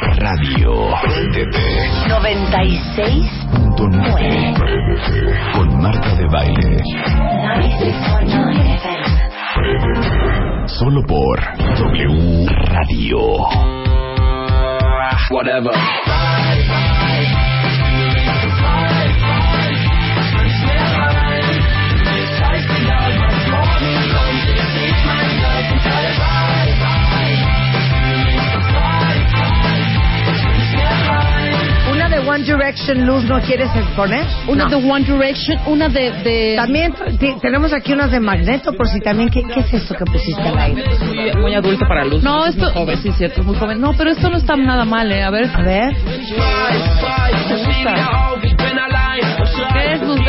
Radio. Préndete. 96.9 Con Marta de Baile. 96.9 FM. Solo por W Radio. Whatever. One Direction, Luz, ¿no quieres poner? Una No. de One Direction, una de... de... También tenemos aquí unas de Magneto, por si también. ¿Qué, qué es esto que pusiste al aire? muy, muy adulto para Luz. No, esto... joven. Sí, cierto, es muy joven. No, pero esto no está nada mal, ¿eh? A ver. A ver. ¿Qué es, Luz?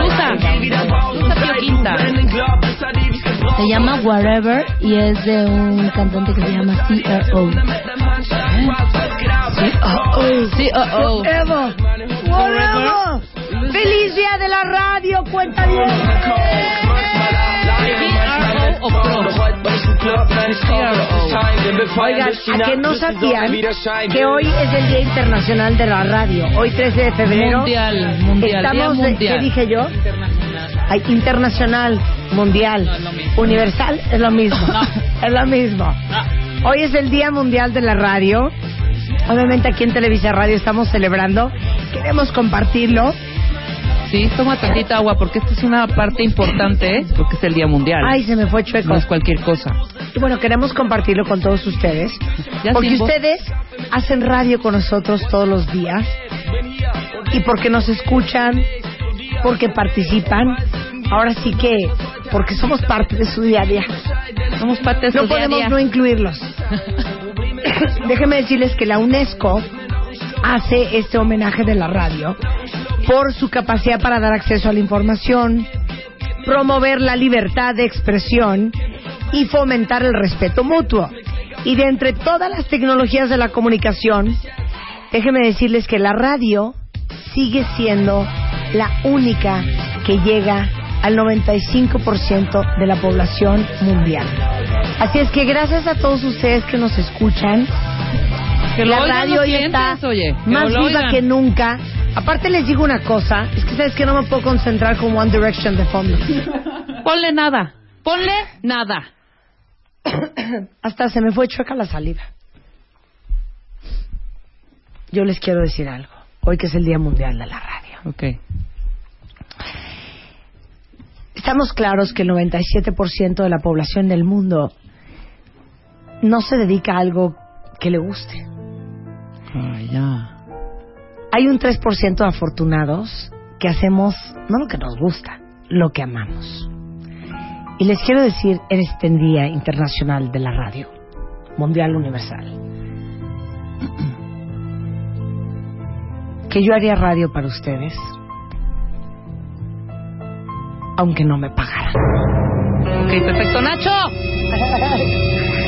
Luza Pio Quinta. Se llama Whatever y es de un cantante que se llama CRO. Sí, oh, oh. Evo. Whatever. ¡Feliz día de la radio! ¡Cuenta bien! Oigan, a que no sabían que hoy es el Día Internacional de la Radio. Hoy 13 de febrero. Mundial, mundial, Estamos, día mundial. ¿qué dije yo? Ay, internacional, mundial, universal, es lo mismo. Es lo mismo. Hoy es el Día Mundial de la Radio. Obviamente aquí en Televisa Radio estamos celebrando. Queremos compartirlo. Sí, toma tantita agua porque esta es una parte importante, ¿eh? Porque es el Día Mundial. Ay, se me fue chueco. No es cualquier cosa. Y bueno, queremos compartirlo con todos ustedes. Ya porque ustedes hacen radio con nosotros todos los días. Y porque nos escuchan, porque participan. Ahora sí que, porque somos parte de su día a día. Somos parte de su No día a podemos día. no incluirlos. Déjenme decirles que la UNESCO hace este homenaje de la radio por su capacidad para dar acceso a la información, promover la libertad de expresión y fomentar el respeto mutuo. Y de entre todas las tecnologías de la comunicación, déjenme decirles que la radio sigue siendo la única que llega al 95% de la población mundial. Así es que gracias a todos ustedes que nos escuchan, Que la radio hoy está oye, más viva oigan. que nunca. Aparte les digo una cosa, es que sabes que no me puedo concentrar con One Direction de fondo. Ponle nada. Ponle nada. Hasta se me fue chueca la saliva. Yo les quiero decir algo, hoy que es el Día Mundial de la Radio. Ok. Estamos claros que el 97% de la población del mundo no se dedica a algo que le guste. Ya. Hay un 3% de afortunados que hacemos no lo que nos gusta, lo que amamos. Y les quiero decir en este Día Internacional de la Radio, Mundial Universal, que yo haría radio para ustedes, aunque no me pagaran. Ok, perfecto. Nacho.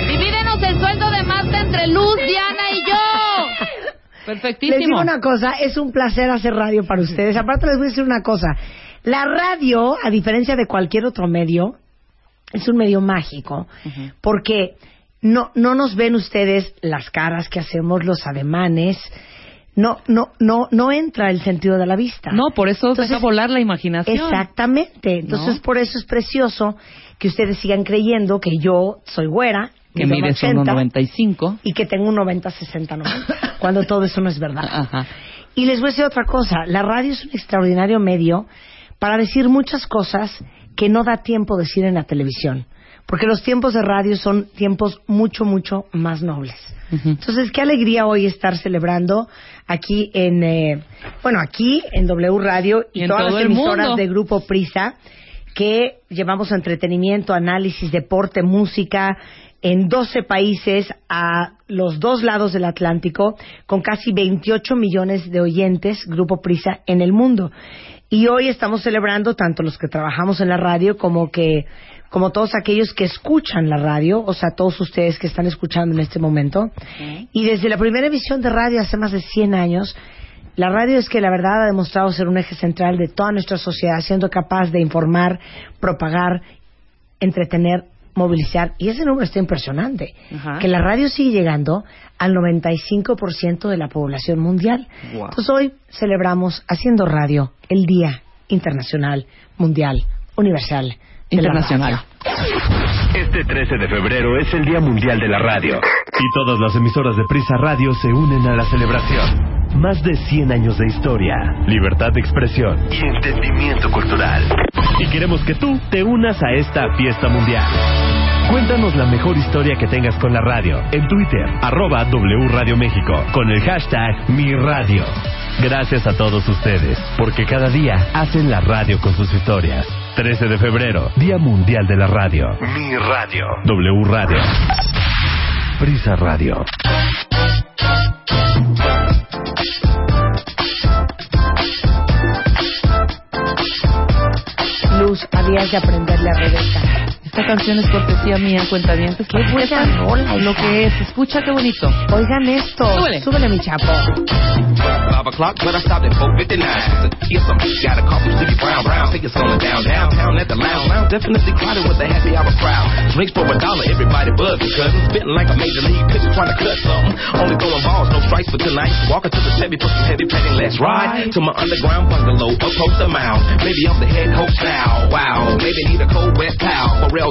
Divídenos el sueldo de Marta entre Luz, Diana y yo. Perfectísimo. Les digo una cosa, es un placer hacer radio para ustedes. Aparte les voy a decir una cosa. La radio, a diferencia de cualquier otro medio, es un medio mágico, porque no, no nos ven ustedes las caras que hacemos, los ademanes, no, no, no, no entra el sentido de la vista. No, por eso Entonces, deja volar la imaginación. Exactamente. Entonces, ¿No? por eso es precioso que ustedes sigan creyendo que yo soy güera Que mides 80, 1.95. y que tengo un 90, 60, 90, cuando todo eso no es verdad. Ajá. Y les voy a decir otra cosa, la radio es un extraordinario medio para decir muchas cosas que no da tiempo decir en la televisión, porque los tiempos de radio son tiempos mucho, mucho más nobles. Entonces, qué alegría hoy estar celebrando aquí en, eh, bueno, aquí en W Radio y, Y en todas las emisoras mundo. de Grupo Prisa que llevamos entretenimiento, análisis, deporte, música en 12 países a los dos lados del Atlántico con casi 28 millones de oyentes, Grupo Prisa, en el mundo. Y hoy estamos celebrando tanto los que trabajamos en la radio como que como todos aquellos que escuchan la radio, o sea, todos ustedes que están escuchando en este momento. Y desde la primera emisión de radio hace más de 100 años, la radio es que la verdad ha demostrado ser un eje central de toda nuestra sociedad, siendo capaz de informar, propagar, entretener, movilizar. Y ese número está impresionante. Que la radio sigue llegando al 95% de la población mundial. Wow. Entonces hoy celebramos haciendo radio el Día Internacional, Mundial, Universal. Internacional. Este 13 de febrero es el Día Mundial de la Radio. Y todas las emisoras de Prisa Radio se unen a la celebración. Más de 100 años de historia, libertad de expresión y entendimiento cultural. Y queremos que tú te unas a esta fiesta mundial. Cuéntanos la mejor historia que tengas con la radio en Twitter, arroba W Radio México, con el hashtag Mi Radio. Gracias a todos ustedes, porque cada día hacen la radio con sus historias. 13 de febrero, Día Mundial de la Radio. Mi Radio. W Radio. Prisa Radio. Luz, habías de aprenderle a Rebeca. Esta canción es cortesía mía, cuenta bien. Qué buena rola, Lo que es, escucha qué bonito. Oigan esto. Súbele. Súbele, mi chapo. Five o'clock, but I stopped at 459. Here's some got a call from Stevie Brown. Brown, think it's going down downtown at the lounge. Lounge definitely crowded with the happy hour crowd. Drinks for a dollar, everybody buzzing, cousins. Spitting like a major league pitcher trying to cut something. Only throwing balls, no strikes for tonight. Walking to the Chevy, put some heavy padding, let's ride to my underground bungalow, up close to mound. Maybe I'm the head coach now. Wow, maybe need a cold wet towel. A.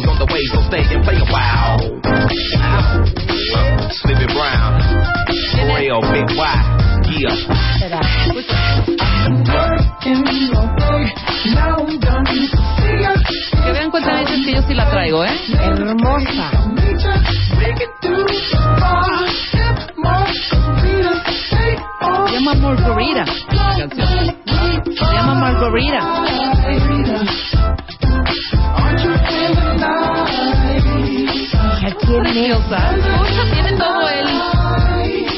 Que vean cuenta bien que yo sí la traigo, ¿eh? Hermosa. Llama Margarita. llama Margarita. Aquí en Preciosa. Escucha, tiene todo el,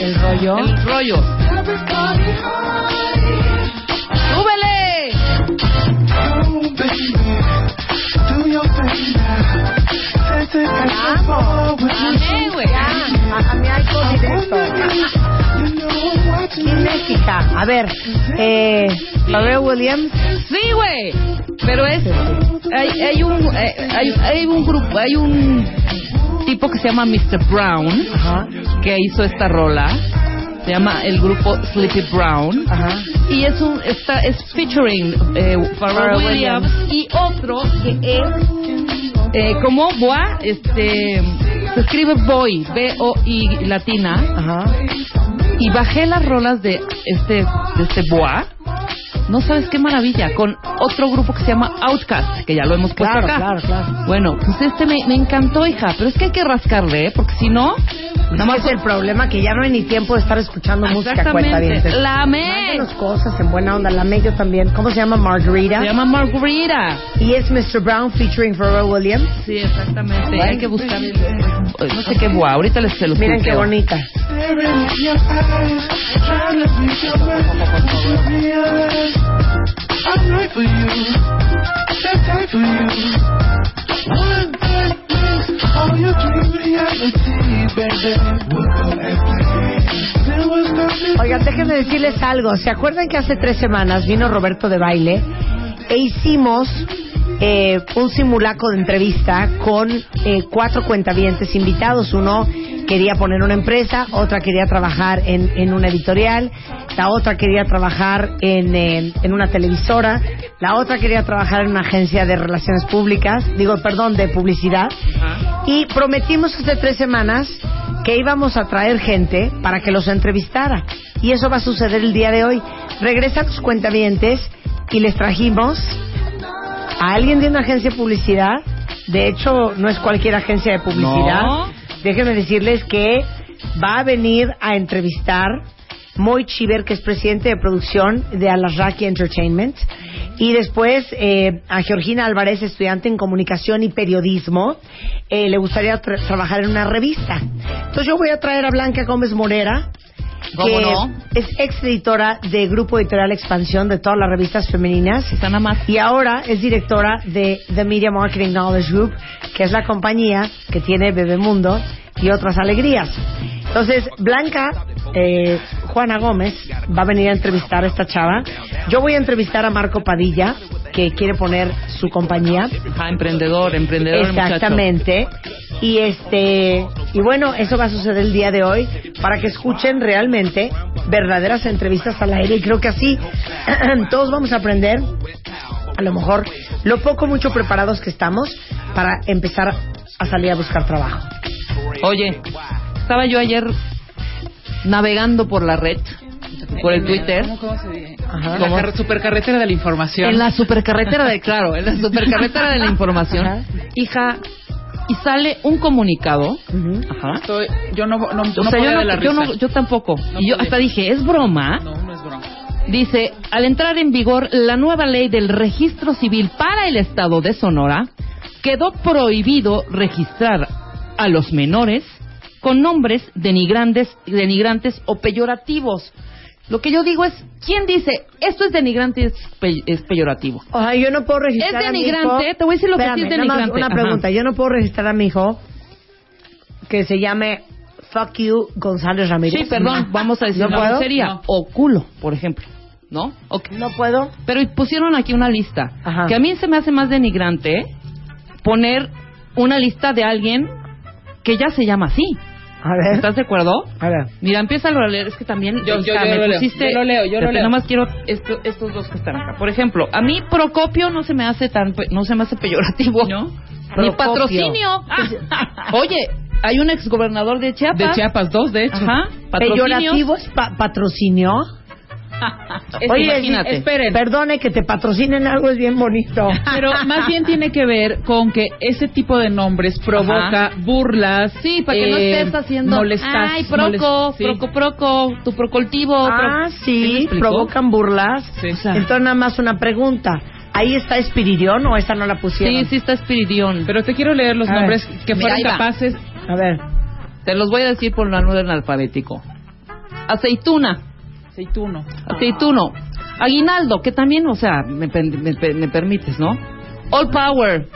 el rollo. el rollo. ¡Súbele! Amé, güey. A, mí hay. ¿Quién es, hija? A ver, eh, Pharrell Williams. Sí, güey. Pero es hay, hay un eh, hay, hay un grupo hay un tipo que se llama Mr. Brown Ajá, que hizo esta rola. Se llama el grupo Sleepy Brown ajá. y es un está es featuring eh, Pharrell Williams y otro que es eh, como Boa este se escribe Boy B O I latina Ajá. y bajé las rolas de este de este Boa no sabes qué maravilla con otro grupo que se llama Outcast que ya lo hemos puesto Claro, acá claro, claro. bueno pues este me, me encantó hija pero es que hay que rascarle ¿eh? porque si no Nada más el problema que ya no hay ni tiempo de estar escuchando música cuenta exactamente la amé cosas en buena onda, la amé yo también. ¿Cómo se llama? Margarita. se llama Margarita Y es Mr. Brown featuring Pharrell Williams. sí exactamente hay que buscar no sé qué Boa ahorita les se los Miren qué bonita. Oigan, déjenme decirles algo. ¿Se acuerdan que hace tres semanas vino Roberto de Baile e hicimos eh, un simulacro de entrevista con eh, cuatro cuentavientes invitados? Uno quería poner una empresa, otra quería trabajar en, en una editorial, la otra quería trabajar en, en una televisora, la otra quería trabajar en una agencia de relaciones públicas, digo, perdón, de publicidad. Y prometimos hace tres semanas que íbamos a traer gente para que los entrevistara. Y eso va a suceder el día de hoy. Regresa a tus cuentavientes y les trajimos a alguien de una agencia de publicidad. De hecho, no es cualquier agencia de publicidad. No. Déjenme decirles que va a venir a entrevistar Moy Chiver, que es presidente de producción de Alasraki Entertainment. Y después eh, a Georgina Álvarez, estudiante en comunicación y periodismo, eh, le gustaría tra- trabajar en una revista. Entonces yo voy a traer a Blanca Gómez Morera, ¿Cómo que no? es ex editora de Grupo Editorial Expansión de todas las revistas femeninas. Y ahora es directora de The Media Marketing Knowledge Group, que es la compañía que tiene Bebemundo y otras alegrías. Entonces, Blanca eh, Juana Gómez va a venir a entrevistar a esta chava. Yo voy a entrevistar a Marco Padilla, que quiere poner su compañía. Ah, emprendedor, emprendedor, muchacho. Exactamente. Y este y bueno, eso va a suceder el día de hoy para que escuchen realmente verdaderas entrevistas al aire y creo que así todos vamos a aprender a lo mejor lo poco mucho preparados que estamos para empezar a salir a buscar trabajo. Oye, estaba yo ayer navegando por la red, por el Twitter. ¿Cómo, se dice? Ajá. La carre- supercarretera de la información. En la supercarretera de, claro, en la supercarretera de la información. Hija, y sale un comunicado. Ajá. Estoy- yo no, no, no O sea, podía yo, de la no, yo, no- yo tampoco. No y yo hasta dije, ¿es broma? No, no es broma. Dice, al entrar en vigor la nueva ley del registro civil para el estado de Sonora, quedó prohibido registrar a los menores con nombres denigrantes, denigrantes o peyorativos. Lo que yo digo es, ¿quién dice esto es denigrante y es, pe- es peyorativo? O sea, yo no puedo registrar Es a mi denigrante, hijo- te voy a decir lo que sí es denigrante. Una Ajá. pregunta, yo no puedo registrar a mi hijo que se llame Fuck You González Ramírez. Sí, perdón, vamos a decir ¿No puedo? grosería. No. O culo, por ejemplo. ¿No? Ok. No puedo. Pero pusieron aquí una lista. Ajá. Que a mí se me hace más denigrante poner una lista de alguien que ya se llama así. A ver. ¿Estás de acuerdo? A ver. Mira, empieza a leer. Es que también. Yo- yo- yo me lo leo. pusiste- Yo lo leo, yo lo leo. Nada más quiero esto- estos dos que están acá. Por ejemplo, a mí Procopio no se me hace tan. No se me hace peyorativo. ¿No? Ni patrocinio. Oye, hay un exgobernador de Chiapas. De Chiapas, dos, de hecho. Ajá. ¿Peyorativo es pa- patrocinio? Es- Oye, imagínate. esperen. Perdone que te patrocinen algo es bien bonito. Pero más bien tiene que ver con que ese tipo de nombres provoca burlas. Sí, para que no eh, estés haciendo. molestas- Ay, proco, molest- sí. proco, proco, tu procoltivo. Ah, ¿Sí provocan burlas. Sí. Entonces nada más una pregunta. ¿Ahí está Espiridión o esa no la pusieron? Sí, sí está Espiridión. Pero te quiero leer los A ver. nombres que fueron capaces. A ver. Te los voy a decir por el orden alfabético. Aceituna, Aceituno. aceituno. Aguinaldo, que también, o sea, me, me pe- me permites, ¿no? All Power.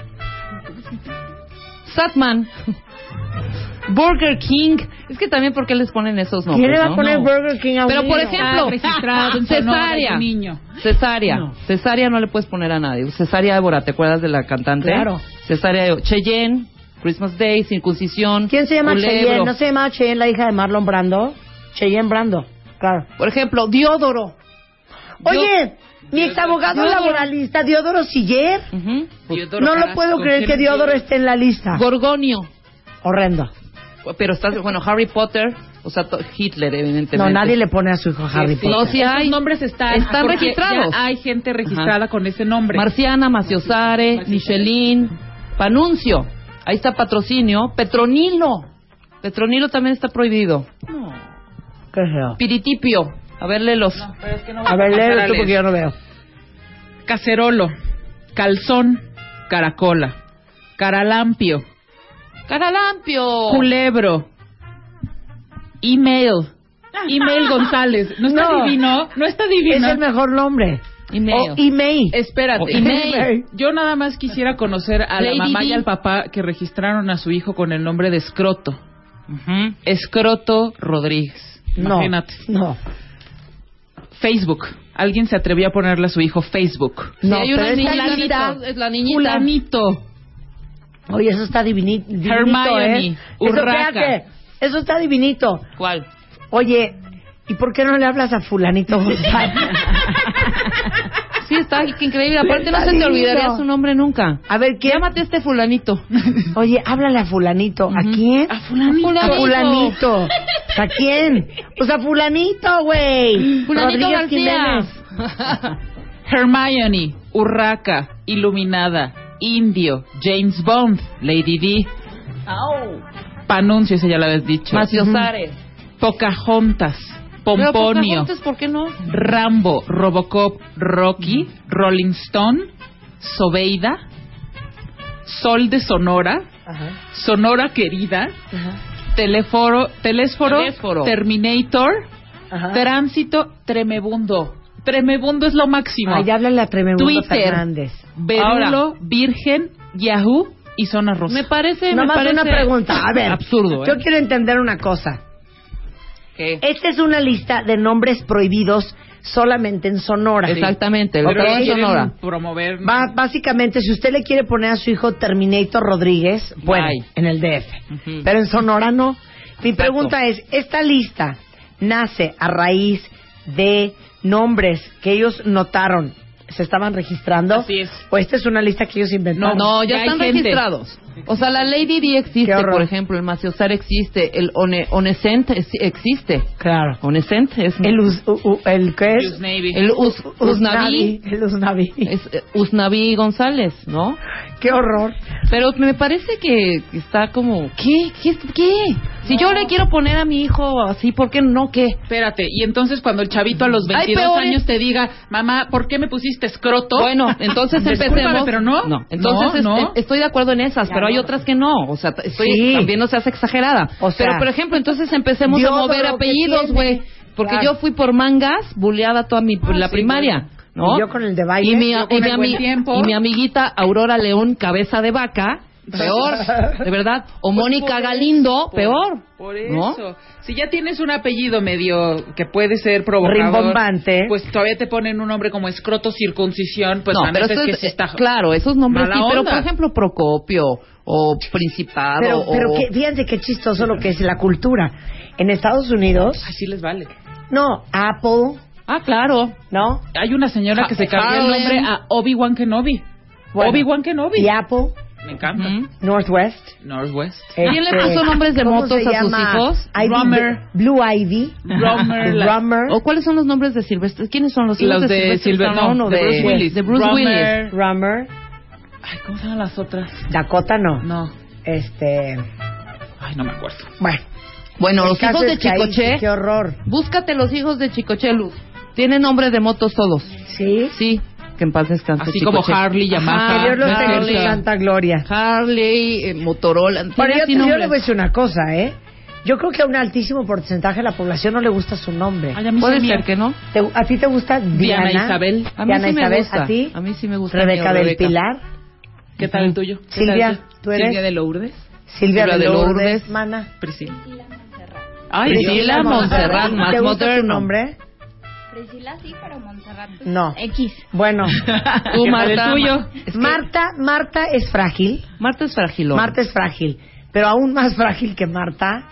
Satman. Burger King. Es que también, ¿por qué les ponen esos nombres? ¿Quién le va a no? poner No. Burger King a un Pero, por ejemplo, Ah, cesárea. niño. Cesárea. No. Cesárea no le puedes poner a nadie. Cesárea Évora, ¿te acuerdas de la cantante? Claro. Cesárea Cheyenne, Christmas Day, circuncisión. ¿Quién se llama culebro. Cheyenne? ¿No se llamaba Cheyenne la hija de Marlon Brando? Cheyenne Brando, claro. Por ejemplo, Diodoro. Oye, mi ex abogado Diodoro. laboralista, Diodoro Siller. Diodoro No lo puedo creer ¿quién que es Diodoro Diodoro? esté en la lista. Gorgonio. Horrendo. Pero estás, bueno, Harry Potter, o sea, Hitler, evidentemente. No, nadie le pone a su hijo Harry Sí, Potter. No, esos hay. nombres están, Están registrados. ya hay gente registrada con ese nombre. Marciana, Maciosare, Michelin, Panuncio. Ahí está patrocinio. Petronilo. Petronilo también está prohibido. Qué feo. Piritipio. A ver, léelos. A ver, léelo tú porque yo no veo. Cacerolo, calzón, caracola, caralampio, Caralampio. culebro, email, email González. ¿No está No. divino? ¿No está Es divino? el mejor nombre. Email. O email. Espérate. O email. Yo nada más quisiera conocer a la Lady mamá y al papá que registraron a su hijo con el nombre de Escroto. Ujú. Escroto Rodríguez. No, Imagínate. No. Facebook. Alguien se atrevió a ponerle a su hijo Facebook. No, Sí, hay una pero está niñita, es la niñita. Fulanito. Oye, eso está divini- divinito, Hermione, ¿eh? Eso, Urraca. espérate. Eso está divinito. ¿Cuál? Oye, ¿y por qué no le hablas a fulanito González? Está increíble. Aparte, no se te olvidaría su nombre nunca. A ver, ¿quién? Llámate a este fulanito. Oye, háblale a fulanito. ¿A quién? A fulanito. A fulanito. ¿A quién? Pues a fulanito, güey. Fulanito Rodríguez García. Hermione, Urraca, Iluminada, Indio, James Bond, Lady D. Panuncio, ese ya lo habías dicho. Macio Zares. Pocahontas, Pomponio, Pocahontas, ¿por qué no? Rambo, Robocop, Rocky, Rolling Stone, Sobeida, Sol de Sonora, Ajá. Sonora Querida, Teleforo, Telésforo, Telésforo. Terminator, Ajá. Tránsito, Tremebundo. Tremebundo es lo máximo. Ay, háblale a Tremebundo Twitter. Fernández. Verulo, Virgen, Yahoo y Zona Rosa. Me parece, me parece una pregunta. A ver, absurdo. ¿eh? yo quiero entender una cosa. ¿Qué? Esta es una lista de nombres prohibidos solamente en Sonora. Exactamente, el Ok. estado de Quieren Sonora. promover Va- básicamente, si usted le quiere poner a su hijo Terminator Rodríguez, bueno, Bye. en el DF. Pero en Sonora no. Mi Exacto. pregunta es, ¿esta lista nace a raíz de nombres que ellos notaron se estaban registrando? Así es. ¿O esta es una lista que ellos inventaron? No, ya Ya están gente. registrados. O sea, la Lady D existe, por ejemplo, el Maciosar existe, el One, Onescent es- existe. Claro. Onescent es El, us, u- u- el ¿qué es? El Us- Usnavi, El Usnavi. es eh, Usnavi González, ¿no? Qué horror. Pero me parece que está como, ¿qué? ¿Qué? ¿Qué? Si yo le quiero poner a mi hijo así, ¿por qué no qué? Espérate, y entonces cuando el chavito a los Hay 22 peores. años te diga, mamá, ¿por qué me pusiste escroto? Bueno, entonces empecemos. pero no. entonces No, es- no. estoy de acuerdo en esas, pero hay otras que no. O sea, t- estoy, Sí. también no seas exagerada. O sea, pero, por ejemplo, entonces empecemos a mover ¿qué apellidos, güey. Porque Claro. yo fui por mangas, buleada toda mi, la sí, primaria. ¿no? Y yo con el de baile. Y mi, y mi ami- y mi amiguita Aurora León, cabeza de vaca, peor, de verdad. O Mónica por Galindo, peor. Por ¿no? eso. Si ya tienes un apellido medio que puede ser provocador, Rimbombante. pues todavía te ponen un nombre como escroto circuncisión, pues no, la pero eso es que es- sí está claro, esos nombres sí, pero por ejemplo Procopio o Principado Pero, o pero que, fíjense qué chistoso lo que es la cultura. En Estados Unidos, Así les vale. no, Apple, Ah, claro. ¿no? Hay una señora que se cambió el nombre a Obi-Wan Kenobi. Bueno, Obi-Wan Kenobi. Y Apple, Me encanta. Ujú. Northwest. Northwest. ¿Quién le este, puso nombres de ¿cómo motos se a sus llama? hijos? Ivy- Rummer. Blue Ivy. Rummer, Rummer. ¿O cuáles son los nombres de Silvestre? ¿Quiénes son los hijos Los de Silver- Stallone no, o de Bruce Willis. De Bruce Rummer. Willis. Rummer. Ay, ¿cómo se llaman las otras? Dakota no. No. Este, Ay, no me acuerdo. bueno. Bueno, el los hijos de que ahí, Chicoche. Qué horror. Búscate los hijos de Chicoche, Luz. Tienen nombres de motos todos. ¿Sí? Sí, que en paz descanse. Así como Chicoche. Harley, Yamaha. Que Dios los tenga en su Harley, santa gloria. Harley, eh, Motorola. Tiene yo, así yo nombres. le voy a decir una cosa, ¿eh? Yo creo que a un altísimo porcentaje de la población no le gusta su nombre. Ay, a mí Puede me- ser que no. ¿Te- ¿A ti te gusta Diana? Diana Isabel. A mí Diana sí me Isabel, gusta. ¿a ti? A mí sí me gusta. Rebeca mi del Rebeca. Pilar. ¿Qué tal el tuyo? ¿Qué Silvia, tal? ¿tú eres? Silvia de Lourdes. Silvia, Silvia de de Lourdes, mana. Priscila. Ay, Priscila Dios. Montserrat, más ¿Te gusta tu moderno. nombre? Priscila sí, pero Montserrat pues, No. X. Bueno, Tú, ¿Qué tal Marta. el tuyo? Es que Marta, Marta es frágil. Marta es fragilón. Marta es frágil. Pero aún más frágil que Marta,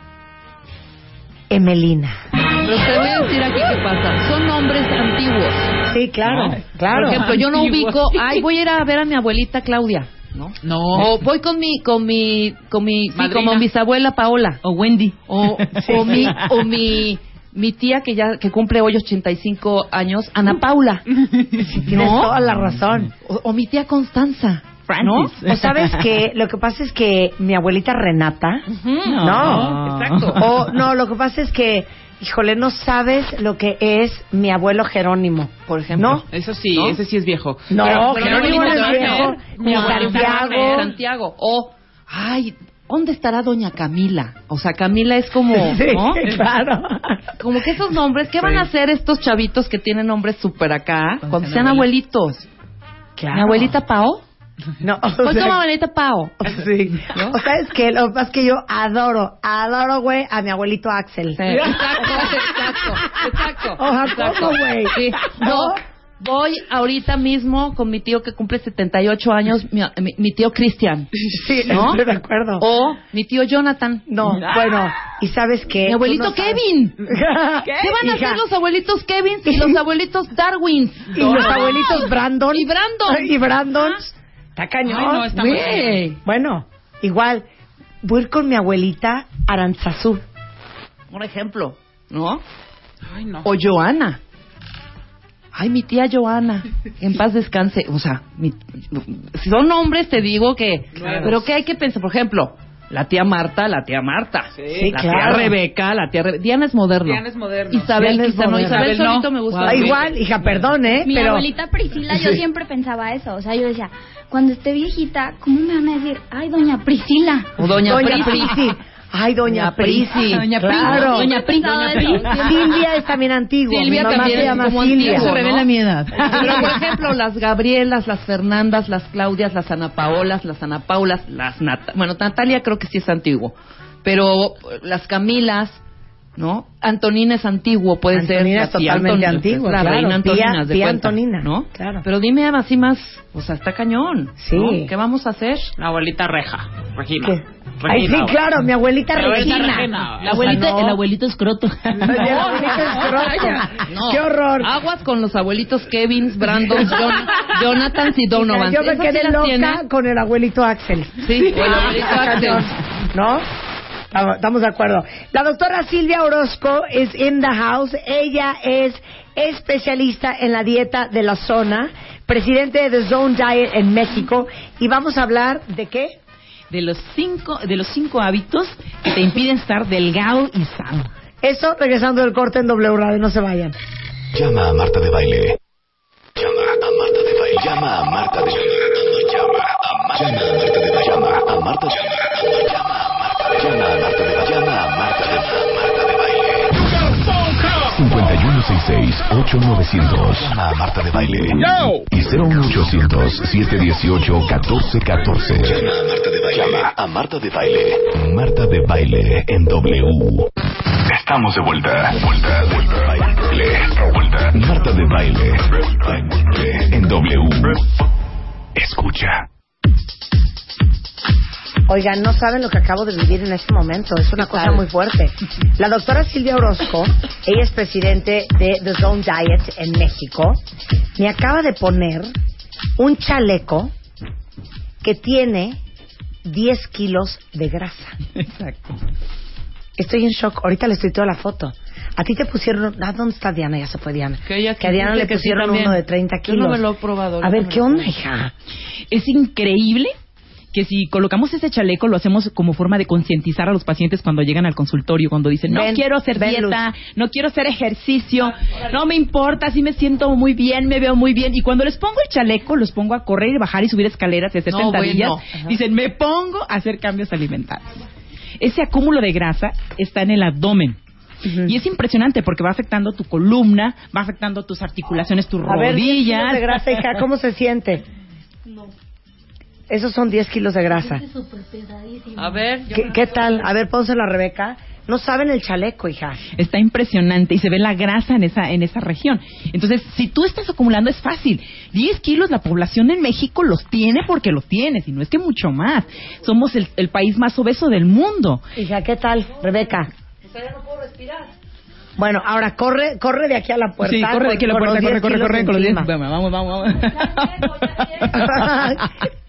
Emelina. Pero te voy a decir aquí qué pasa. Son nombres antiguos. Sí, claro, No. claro. Por ejemplo, yo no Antiguos. ubico. Ay, voy a ir a ver a mi abuelita Claudia. ¿No? No. O voy con mi, con mi, con mi, sí, Madrina. como bisabuela Paola. O Wendy. O, o mi, o mi, mi tía que ya, que cumple hoy 85 años, Ana Paula. Tienes ¿No? toda la razón. O, o mi tía Constanza. Francis. O sabes que lo que pasa es que mi abuelita Renata, ¿no? no, Exacto. o no, lo que pasa es que, híjole, no sabes lo que es mi abuelo Jerónimo, Por ejemplo. ¿no? Eso sí, ¿No? ese sí es viejo. No, Jerónimo no te es viejo, ni Santiago. Santiago. O, ay, ¿dónde estará Doña Camila? O sea, Camila es como, Sí, ¿no? claro. Como que esos nombres, ¿qué van a hacer estos chavitos que tienen nombres súper acá cuando sean abuelitos? Claro. ¿Mi abuelita Pao? No, o sea, como abuelita Pao. Sí. ¿No? O sea, es que lo es que yo adoro, adoro, güey, a mi abuelito Axel. Sí, exacto, exacto, exacto. O sea, exacto. ¿cómo, güey? Sí. ¿No? Voy ahorita mismo con mi tío que cumple 78 años, mi, mi- mi tío Cristian. Sí, ¿no? estoy de acuerdo. O mi tío Jonathan. No, bueno, ¿y sabes qué? Mi abuelito no. Kevin. ¿Qué? ¿Qué van a Hija. hacer los abuelitos Kevin y los abuelitos Darwin? Y los abuelitos Brandon. Y Brandon. Y Brandon. Está cañón. Ay, no, está muy. Bueno, igual, voy a ir con mi abuelita Aranzazú. Por ejemplo, ¿no? Ay, no. O Joana. Ay, mi tía Joana, en paz descanse. O sea, mi- si son nombres, te digo que. Claro. Pero ¿qué hay que pensar? Por ejemplo, la tía Marta, la tía Marta. Sí, la claro. tía Rebeca, la tía Rebe- Diana es moderno. Diana es moderno. Isabel Diana es quizá no. moderno. Isabel Isabel no. solito me gusta. Mucho. igual, hija, perdón, ¿eh? Mi pero abuelita Priscila, yo Sí. siempre pensaba eso. O sea, yo decía, cuando esté viejita, ¿cómo me van a decir, ay, doña Priscila? O Doña, Doña Prisi. Prisi. Ay, Doña, Doña Prisi. Prisi. Doña Prisi. Claro. Doña Pri- Pensaba Doña Pri- eso. Silvia es también antiguo. Silvia mi mamá también se es llama como Silvia. antiguo, Se revela mi edad. Pero, por ejemplo, las Gabrielas, las Fernandas, las Claudias, las Ana Paolas, las Ana Paulas, las Nat Bueno, Natalia creo que sí es antiguo. Pero las Camilas, ¿no? Antonina es antiguo, puede ser. Antonina la es tía totalmente Antoni- antigua, La claro. reina Tía- Antonina, de tía cuenta, Antonina, ¿no? claro. Pero dime así más, o sea, está cañón. Sí. ¿no? ¿Qué vamos a hacer? La abuelita Reja. Regina. ¿Qué? Ay, sí, claro, mi abuelita Regina. Regina. La abuelita, no. el abuelito escroto. Ay, el abuelito escroto. No. Qué horror. Aguas con los abuelitos Kevins, Brandon, Jon- Jonathan y Donovan. Yo me ¿Esas sí quedé las loca tiene? con el abuelito Axel. Sí, o el abuelito Axel. ¿No? Estamos- Estamos de acuerdo. La doctora Silvia Orozco es in the house. Ella es especialista en la dieta de la zona, presidente de The Zone Diet en México. Y vamos a hablar de qué? De los cinco, de los cinco hábitos que te impiden estar delgado y sano. Eso regresando del corte en W Radio. No se vayan. Llama a Marta de Baile. Llama a Marta de Baile. Llama a Marta de Baile. Llama a Marta de Baile. Llama a Marta de Baile. 5166-8900. Llama a Marta de Baile. Y 01800-718-1414. Llama a Marta de Baile. Llama a Marta de Baile. Marta de Baile en W. Estamos de vuelta. Vuelta, vuelta. Baile. Vuelta. Marta de Baile. En W. Escucha. Oigan, no saben lo que acabo de vivir en este momento. Es una cosa tal? muy fuerte. La doctora Silvia Orozco, ella es presidente de The Zone Diet en México, me acaba de poner un chaleco que tiene 10 kilos de grasa. Exacto. Estoy en shock. Ahorita le estoy toda la foto. A ti te pusieron... ¿Ah, ¿Dónde está Diana? Ya se fue Diana. Que ella a Diana le sí pusieron uno de 30 Yo kilos. no me lo he probado, A ver, ¿qué onda, hija? Es increíble que si colocamos ese chaleco lo hacemos como forma de concientizar a los pacientes cuando llegan al consultorio, cuando dicen, no Ven, quiero hacer dieta, Luz. no quiero hacer ejercicio, no me importa, si me siento muy bien, me veo muy bien. Y cuando les pongo el chaleco, los pongo a correr y bajar y subir escaleras y hacer No, sentadillas, bueno. Dicen, me pongo a hacer cambios alimentarios. Ese acúmulo de grasa está en el abdomen. Y es impresionante porque va afectando tu columna, va afectando tus articulaciones, tus A ver, 10 kilos rodillas. de grasa, hija, ¿cómo se siente? Esos son 10 kilos de grasa. A ver, yo ¿Qué, qué tal? A ver, pónselo a Rebeca. No saben el chaleco, hija. Está impresionante y se ve la grasa en esa, en esa región. Entonces, si tú estás acumulando, es fácil. 10 kilos, la población en México los tiene porque los tiene, y no es que mucho más. Somos el, el país más obeso del mundo. Hija, ¿qué tal, Rebeca? Bueno, ahora corre, corre de aquí a la puerta. sí, corre de aquí a la puerta, corre, 10 corre, corre, kilos con los 10. encima. Vamos, vamos, vamos.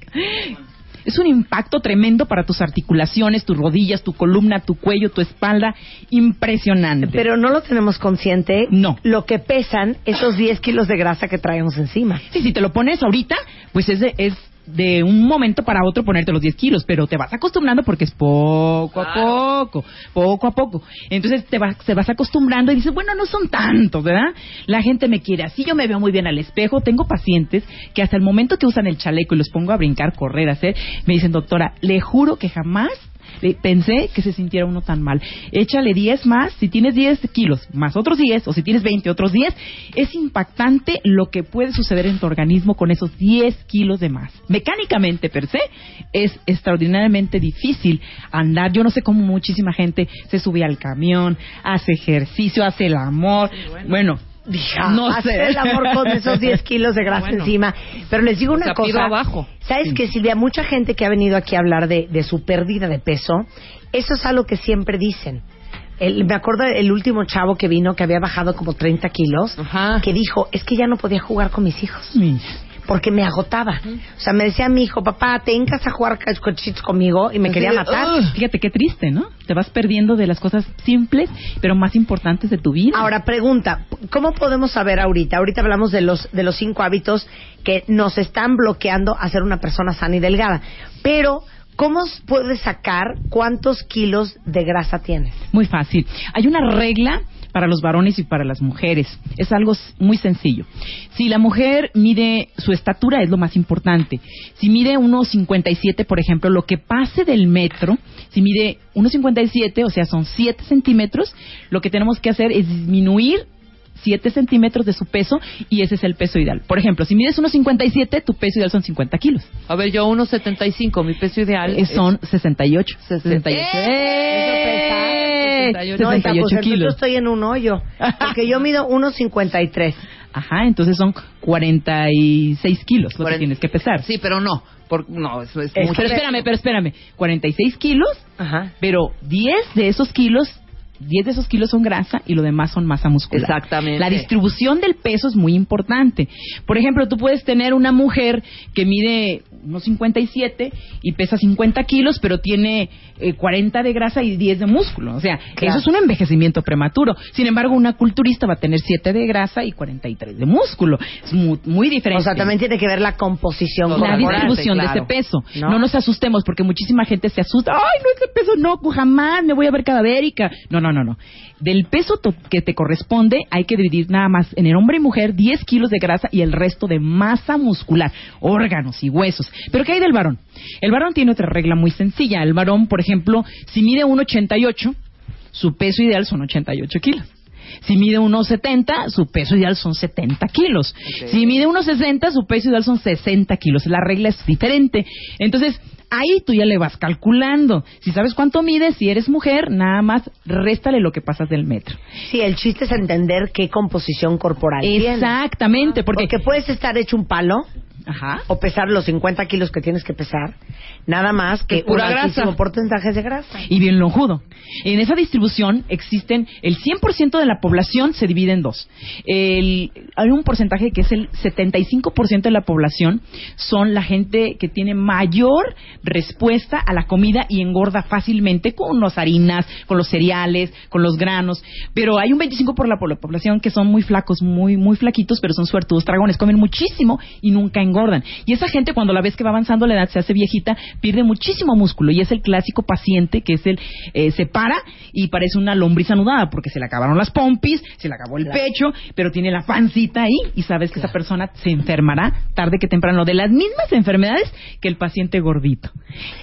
Es un impacto tremendo para tus articulaciones, tus rodillas, tu columna, tu cuello, tu espalda. Impresionante. Pero no lo tenemos consciente. No. Lo que pesan esos 10 kilos de grasa que traemos encima. Sí, si te lo pones ahorita, pues es de, es de un momento para otro ponerte los 10 kilos, pero te vas acostumbrando porque es poco a poco, poco a poco. Entonces te vas, te vas acostumbrando y dices, bueno, no son tantos, ¿verdad? La gente me quiere así, yo me veo muy bien al espejo. Tengo pacientes que hasta el momento que usan el chaleco y los pongo a brincar, correr, hacer, me dicen, doctora, le juro que jamás pensé que se sintiera uno tan mal. Échale 10 más, si tienes 10 kilos, más otros 10, o si tienes 20, otros 10. Es impactante lo que puede suceder en tu organismo con esos 10 kilos de más. Mecánicamente, per se, es extraordinariamente difícil andar. Yo no sé cómo muchísima gente se sube al camión, hace ejercicio, hace el amor. bueno. No hacer sé. el amor con esos 10 kilos de grasa Bueno. encima. Pero les digo una cosa. abajo. ¿Sabes Sí. que Silvia? Mucha gente que ha venido aquí a hablar de, de su pérdida de peso, eso es algo que siempre dicen. El- me acuerdo el último chavo que vino que había bajado como 30 kilos, que dijo, es que ya no podía jugar con mis hijos. Porque me agotaba. O sea, me decía mi hijo, papá, te encas a jugar cochitos conmigo y me quería matar. Fíjate qué triste, ¿no? Te vas perdiendo de las cosas simples, pero más importantes de tu vida. Ahora, pregunta, ¿cómo podemos saber ahorita? Ahorita hablamos de los, de los cinco hábitos que nos están bloqueando a ser una persona sana y delgada. Pero, ¿cómo puedes sacar cuántos kilos de grasa tienes? Muy fácil. Hay una regla para los varones y para las mujeres. Es algo muy sencillo. Si la mujer mide su estatura es lo más importante. Si mide 1,57, por ejemplo, lo que pase del metro, si mide 1,57, o sea, son 7 centímetros, lo que tenemos que hacer es disminuir 7 centímetros de su peso y ese es el peso ideal. Por ejemplo, si mides 1,57, tu peso ideal son 50 kilos. A ver, yo 1.75, mi peso ideal Eh, son 68. 68. ¡Eh! No, hija, 68 pues entonces yo kilos. estoy en un hoyo. Porque yo mido 1,53. Ajá, entonces son 46 kilos lo que tienes que pesar. Sí, pero no. Por, no, eso es Eh, mucho. pero espérame, pero espérame. 46 kilos, pero 10 de esos kilos, 10 de esos kilos son grasa y lo demás son masa muscular. Exactamente. La distribución del peso es muy importante. Por ejemplo, tú puedes tener una mujer que mide unos 57 y pesa 50 kilos, pero tiene eh, 40 de grasa y 10 de músculo. O sea, Claro. eso es un envejecimiento prematuro. Sin embargo, una culturista va a tener 7 de grasa y 43 de músculo. Es muy, muy diferente. O sea, también tiene que ver la composición la corporal. distribución de ese peso. ¿No? ¿No? nos asustemos porque muchísima gente se asusta. Ay, no ese peso no, jamás me voy a ver cadavérica. No, no, no, no. Del peso que te corresponde hay que dividir nada más en el hombre y mujer 10 kilos de grasa y el resto de masa muscular, órganos y huesos. Pero ¿qué hay del varón? El varón tiene otra regla muy sencilla. El varón, por ejemplo, si mide 1,88, su peso ideal son 88 kilos. Si mide 1,70, su peso ideal son 70 kilos. Si mide 1,60, su peso ideal son 60 kilos. La regla es diferente. Entonces, ahí tú ya le vas calculando. Si sabes cuánto mides, si eres mujer, nada más réstale lo que pasas del metro. Sí, el chiste es entender qué composición corporal. Exactamente, porque... Porque puedes estar hecho un palo Ajá. o pesar los 50 kilos que tienes que pesar, nada más que Es pura un grasa. porcentaje de grasa. y bien lonjudo. En esa distribución existen el 100% de la población se divide en dos. El- hay un porcentaje que es el 75% de la población son la gente que tiene mayor respuesta a la comida y engorda fácilmente con las harinas, con los cereales, con los granos. Pero hay un 25% por la po- población que son muy flacos, muy muy flaquitos, pero son suertudos dragones, comen muchísimo y nunca engordan. Y esa gente cuando la ves que va avanzando la edad, se hace viejita, pierde muchísimo músculo y es el clásico paciente que es el eh, se para y parece una lombriz anudada porque se le acabaron las pompis, se le acabó el Claro. pecho, pero tiene la pancita ahí y sabes que esa persona se enfermará tarde que temprano de las mismas enfermedades que el paciente gordito.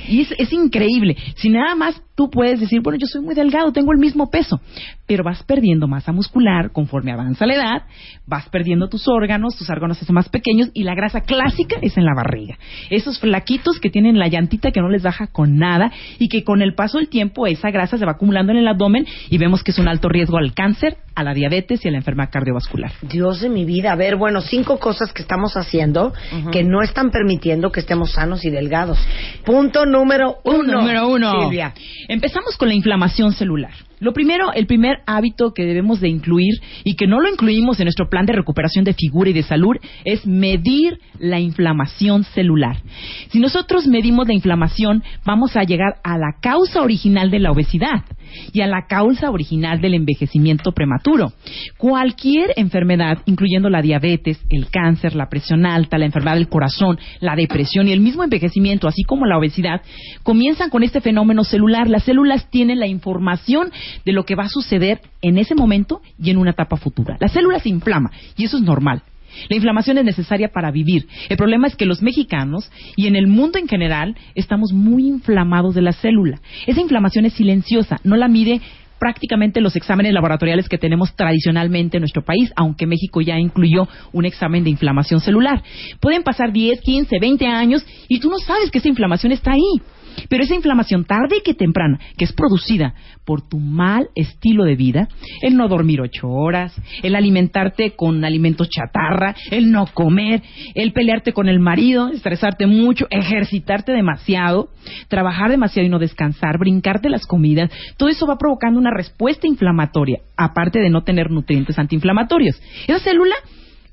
Y es, es increíble. Si nada más tú puedes decir, bueno, yo soy muy delgado, tengo el mismo peso, pero vas perdiendo masa muscular conforme avanza la edad, vas perdiendo tus órganos, tus órganos se hacen más pequeños y la grasa clásica es en la barriga. Esos flaquitos que tienen la llantita que no les baja con nada y que con el paso del tiempo esa grasa se va acumulando en el abdomen y vemos que es un alto riesgo al cáncer, a la diabetes y a la enfermedad cardiovascular. Dios de mi vida. A ver, bueno, cinco cosas que estamos haciendo que no están permitiendo que estemos sanos y delgados. Punto número uno. Número uno. Silvia. Empezamos con la inflamación celular. Lo primero, el primer hábito que debemos de incluir y que no lo incluimos en nuestro plan de recuperación de figura y de salud es medir la inflamación celular. Si nosotros medimos la inflamación, vamos a llegar a la causa original de la obesidad y a la causa original del envejecimiento prematuro. Cualquier enfermedad, incluyendo la diabetes, el cáncer, la presión alta, la enfermedad del corazón, la depresión y el mismo envejecimiento, así como la obesidad, comienzan con este fenómeno celular. Las células tienen la información de lo que va a suceder en ese momento y en una etapa futura. La célula se inflama y eso es normal. La inflamación es necesaria para vivir. El problema es que los mexicanos y en el mundo en general estamos muy inflamados de la célula. Esa inflamación es silenciosa, no la mide prácticamente los exámenes laboratoriales que tenemos tradicionalmente en nuestro país, aunque México ya incluyó un examen de inflamación celular. Pueden pasar 10, 15, 20 años y tú no sabes que esa inflamación está ahí. Pero esa inflamación tarde que temprana, que es producida por tu mal estilo de vida, el no dormir ocho horas, el alimentarte con alimentos chatarra, el no comer, el pelearte con el marido, estresarte mucho, ejercitarte demasiado, trabajar demasiado y no descansar, brincarte las comidas, todo eso va provocando una respuesta inflamatoria, aparte de no tener nutrientes antiinflamatorios. Esa célula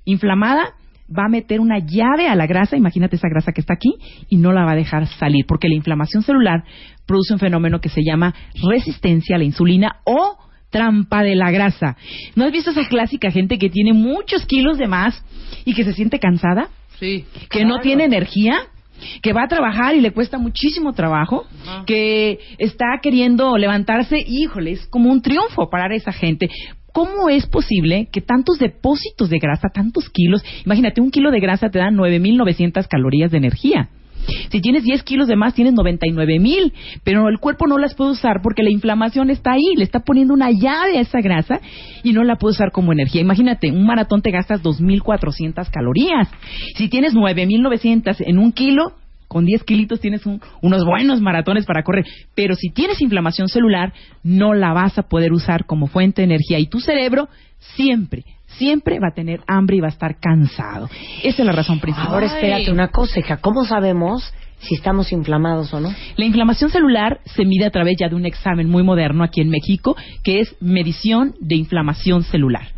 inflamada va a meter una llave a la grasa, imagínate esa grasa que está aquí, y no la va a dejar salir, porque la inflamación celular produce un fenómeno que se llama resistencia a la insulina o trampa de la grasa. ¿No has visto esa clásica gente que tiene muchos kilos de más y que se siente cansada? Sí. Que no tiene energía, que va a trabajar y le cuesta muchísimo trabajo, que está queriendo levantarse, híjole, es como un triunfo parar a esa gente. ¿Cómo es posible que tantos depósitos de grasa, tantos kilos, imagínate, un kilo de grasa te da 9.900 calorías de energía? Si tienes 10 kilos de más, tienes 99 mil, pero el cuerpo no las puede usar porque la inflamación está ahí, le está poniendo una llave a esa grasa y no la puede usar como energía. Imagínate, un maratón te gastas 2.400 calorías. Si tienes 9.900 en un kilo, con 10 kilitos tienes un- unos buenos maratones para correr. Pero si tienes inflamación celular, no la vas a poder usar como fuente de energía. Y tu cerebro siempre, siempre va a tener hambre y va a estar cansado. Esa es la razón principal. Ahora espérate una cosa, hija. ¿Cómo sabemos si estamos inflamados o no? La inflamación celular se mide a través ya de un examen muy moderno aquí en México, que es medición de inflamación celular.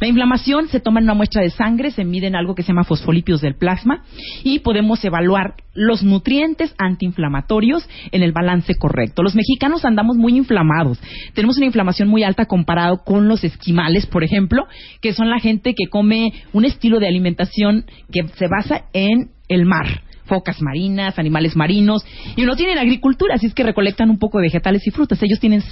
La inflamación se toma en una muestra de sangre, se mide en algo que se llama fosfolípidos del plasma y podemos evaluar los nutrientes antiinflamatorios en el balance correcto. Los mexicanos andamos muy inflamados. Tenemos una inflamación muy alta comparado con los esquimales, por ejemplo, que son la gente que come un estilo de alimentación que se basa en el mar focas marinas, animales marinos, y no tienen agricultura, así es que recolectan un poco de vegetales y frutas. Ellos tienen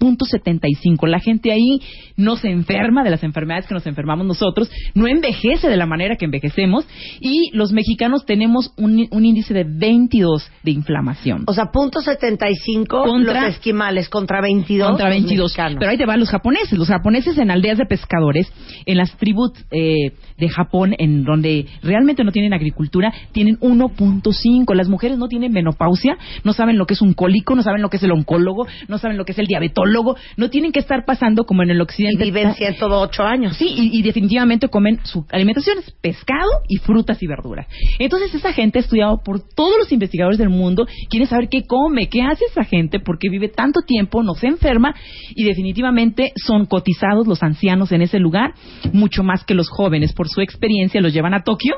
0.75. La gente ahí no se enferma de las enfermedades que nos enfermamos nosotros, no envejece de la manera que envejecemos, y los mexicanos tenemos un, un índice de 22 de inflamación. O sea, punto 75 Contra- los esquimales contra 22 contra los 22. mexicanos. Pero ahí te van los japoneses. Los japoneses en aldeas de pescadores, en las tribus eh, de Japón, en donde realmente no tienen agricultura, tienen 1.5. Las mujeres no tienen menopausia, no saben lo que es un cólico, no saben lo que es el oncólogo, no saben lo que es el diabetólogo, no tienen que estar pasando como en el occidente. Y viven 108 años. Sí, y, y definitivamente comen su alimentación es pescado y frutas y verduras. Entonces esa gente ha estudiado por todos los investigadores del mundo, quiere saber qué come, qué hace esa gente, porque vive tanto tiempo, no se enferma y definitivamente son cotizados los ancianos en ese lugar, mucho más que los jóvenes. Por su experiencia los llevan a Tokio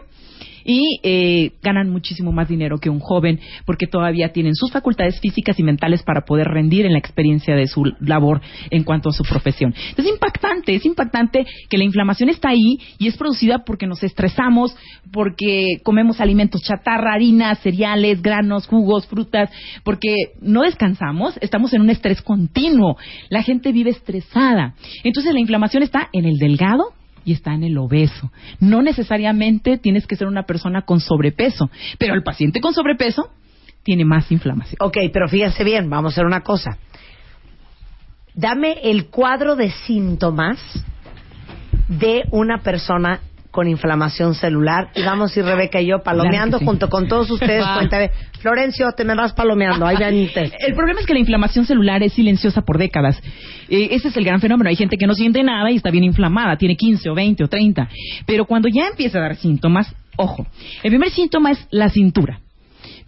y eh, ganan muchísimo más dinero que un joven porque todavía tienen sus facultades físicas y mentales para poder rendir en la experiencia de su labor en cuanto a su profesión. Es impactante, es impactante que la inflamación está ahí y es producida porque nos estresamos, porque comemos alimentos chatarra, harinas, cereales, granos, jugos, frutas, porque no descansamos, estamos en un estrés continuo. La gente vive estresada. Entonces la inflamación está en el delgado, y está en el obeso. No necesariamente tienes que ser una persona con sobrepeso, pero el paciente con sobrepeso tiene más inflamación. Ok, pero fíjense bien, vamos a hacer una cosa. Dame el cuadro de síntomas de una persona con inflamación celular y vamos a ir Rebeca y yo palomeando Claro que sí. junto con todos ustedes. Cuéntame, Florencio, te me vas palomeando. Ahí veniste. El problema es que la inflamación celular es silenciosa por décadas. Eh, ese es el gran fenómeno. Hay gente que no siente nada y está bien inflamada, tiene 15 o 20 o 30. Pero cuando ya empieza a dar síntomas, ojo, el primer síntoma es la cintura.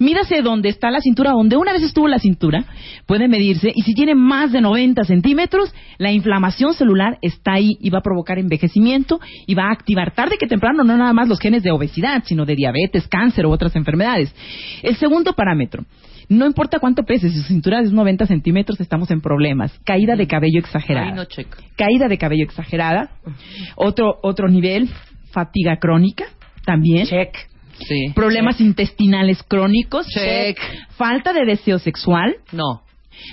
Mídase dónde está la cintura, donde una vez estuvo la cintura, puede medirse y si tiene más de 90 centímetros, la inflamación celular está ahí y va a provocar envejecimiento y va a activar tarde que temprano no nada más los genes de obesidad, sino de diabetes, cáncer u otras enfermedades. El segundo parámetro, no importa cuánto pese, si su cintura es 90 centímetros, estamos en problemas. Caída de cabello exagerada. Ahí no checo. Caída de cabello exagerada. Otro, otro nivel, fatiga crónica, también. Check. Sí. Problemas intestinales crónicos. Check. Falta de deseo sexual. No.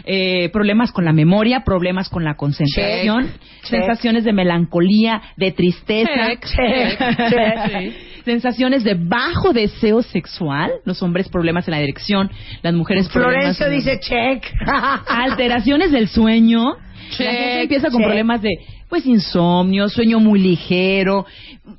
Eh, problemas con la memoria, problemas con la concentración, Check. sensaciones de melancolía, de tristeza, Check, sensaciones de bajo deseo sexual, los hombres problemas en la dirección, las mujeres problemas Florencio dice check. alteraciones del sueño, La gente empieza con problemas de, pues, insomnio, sueño muy ligero,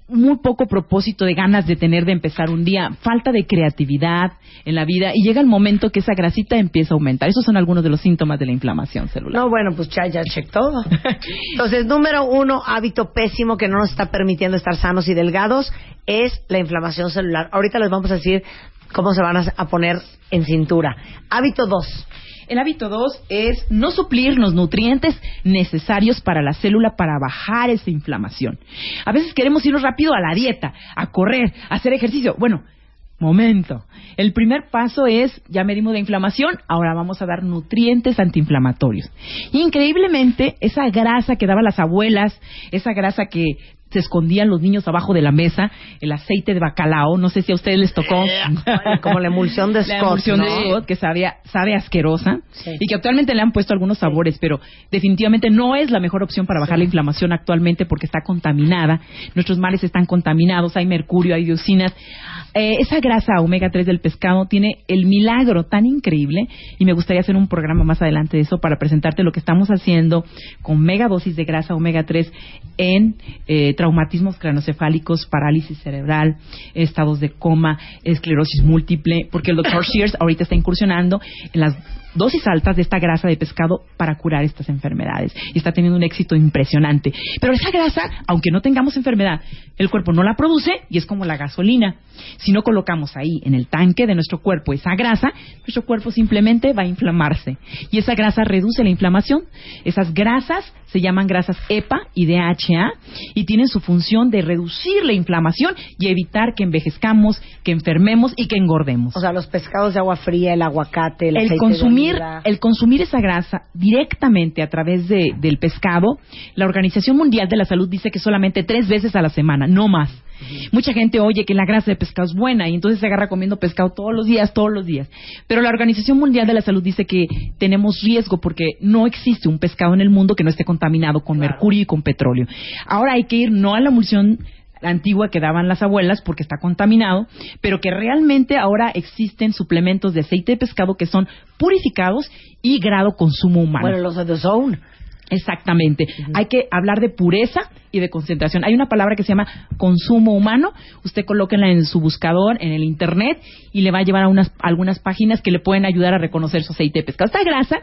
muy poco propósito de ganas de tener de empezar un día, falta de creatividad en la vida y llega el momento que esa grasita empieza a aumentar. Esos son algunos de los síntomas de la inflamación celular. No, bueno, pues ya, ya check todo. Entonces, número uno, hábito pésimo que no nos está permitiendo estar sanos y delgados es la inflamación celular. Ahorita les vamos a decir cómo se van a, a poner en cintura. Hábito dos. El hábito 2 es no suplir los nutrientes necesarios para la célula para bajar esa inflamación. A veces queremos irnos rápido a la dieta, a correr, a hacer ejercicio. Bueno, momento. El primer paso es, ya medimos de inflamación, ahora vamos a dar nutrientes antiinflamatorios. Increíblemente, esa grasa que daban las abuelas, esa grasa que se escondían los niños abajo de la mesa, el aceite de bacalao, no sé si a ustedes les tocó. Como la emulsión de La Scott, emulsión de. Scott, que sabe, sabe asquerosa Sí. y que actualmente le han puesto algunos sabores, pero definitivamente no es la mejor opción para bajar la inflamación actualmente porque está contaminada. Nuestros mares están contaminados, hay mercurio, hay dioxinas. Eh, esa grasa omega 3 del pescado tiene el milagro tan increíble y me gustaría hacer un programa más adelante de eso para presentarte lo que estamos haciendo con mega dosis de grasa omega 3 en eh, traumatismos cranocefálicos, parálisis cerebral, estados de coma, esclerosis múltiple, porque el doctor Shears ahorita está incursionando en las dosis altas de esta grasa de pescado para curar estas enfermedades y está teniendo un éxito impresionante. Pero esa grasa, aunque no tengamos enfermedad, el cuerpo no la produce y es como la gasolina. Si no colocamos ahí en el tanque de nuestro cuerpo esa grasa, nuestro cuerpo simplemente va a inflamarse y esa grasa reduce la inflamación. Esas grasas se llaman grasas EPA y DHA y tienen su función de reducir la inflamación y evitar que envejezcamos, que enfermemos y que engordemos. O sea, los pescados de agua fría, el aguacate, el, de consumir oliva. el consumir esa grasa directamente a través de, del pescado, la Organización Mundial de la Salud dice que solamente tres veces a la semana, no más. Mucha gente oye que la grasa de pescado es buena y entonces se agarra comiendo pescado todos los días, todos los días. Pero la Organización Mundial de la Salud dice que tenemos riesgo porque no existe un pescado en el mundo que no esté contaminado con mercurio y con petróleo. Ahora hay que ir no a la emulsión antigua que daban las abuelas porque está contaminado, pero que realmente ahora existen suplementos de aceite de pescado que son purificados y grado consumo humano. Bueno, los de Zone. Exactamente. Hay que hablar de pureza y de concentración. Hay una palabra que se llama consumo humano. Usted colóquenla en su buscador, en el internet, y le va a llevar a unas, algunas páginas que le pueden ayudar a reconocer su aceite de pescado. Esta grasa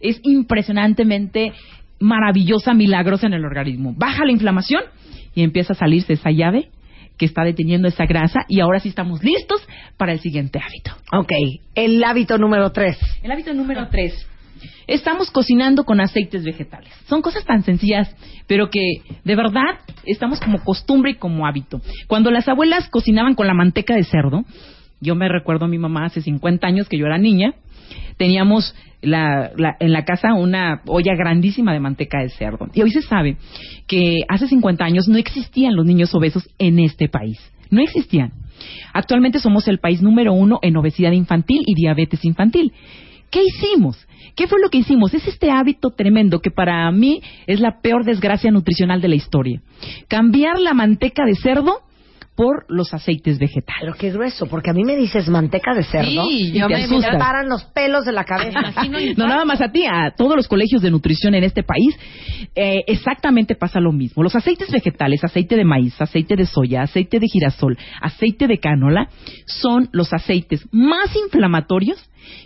es impresionantemente maravillosa, milagrosa en el organismo. Baja la inflamación y empieza a salirse esa llave que está deteniendo esa grasa y ahora sí estamos listos para el siguiente hábito. Ok, el hábito número tres. El hábito número tres. Estamos cocinando con aceites vegetales. Son cosas tan sencillas, pero que de verdad estamos como costumbre y como hábito. Cuando las abuelas cocinaban con la manteca de cerdo, yo me recuerdo a mi mamá hace 50 años que yo era niña, teníamos la- la- en la casa una olla grandísima de manteca de cerdo. Y hoy se sabe que hace 50 años no existían los niños obesos en este país. No existían. Actualmente somos el país número uno en obesidad infantil y diabetes infantil. ¿Qué hicimos? ¿Qué fue lo que hicimos? Es este hábito tremendo que para mí es la peor desgracia nutricional de la historia. Cambiar la manteca de cerdo por los aceites vegetales. Pero qué grueso, porque a mí me dices manteca de cerdo Sí, y yo te me- asustas. me paran los pelos de la cabeza. No nada más a ti, a todos los colegios de nutrición en este país, eh, exactamente pasa lo mismo. Los aceites vegetales, aceite de maíz, aceite de soya, aceite de girasol, aceite de cánola, son los aceites más inflamatorios